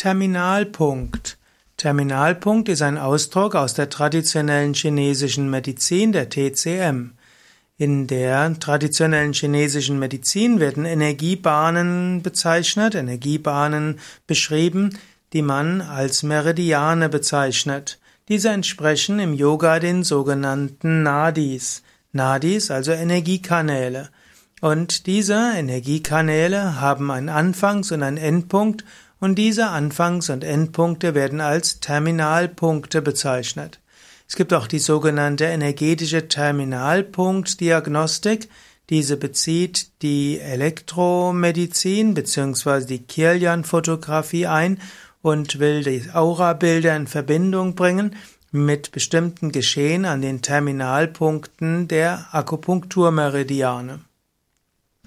Terminalpunkt. Terminalpunkt ist ein Ausdruck aus der traditionellen chinesischen Medizin, der TCM. In der traditionellen chinesischen Medizin werden Energiebahnen bezeichnet, Energiebahnen beschrieben, die man als Meridiane bezeichnet. Diese entsprechen im Yoga den sogenannten Nadis. Nadis, also Energiekanäle. Und diese Energiekanäle haben einen Anfangs- und einen Endpunkt und diese Anfangs- und Endpunkte werden als Terminalpunkte bezeichnet. Es gibt auch die sogenannte energetische Terminalpunktdiagnostik. Diese bezieht die Elektromedizin bzw. die Kirlian-Fotografie ein und will die Aurabilder in Verbindung bringen mit bestimmten Geschehen an den Terminalpunkten der Akupunkturmeridiane.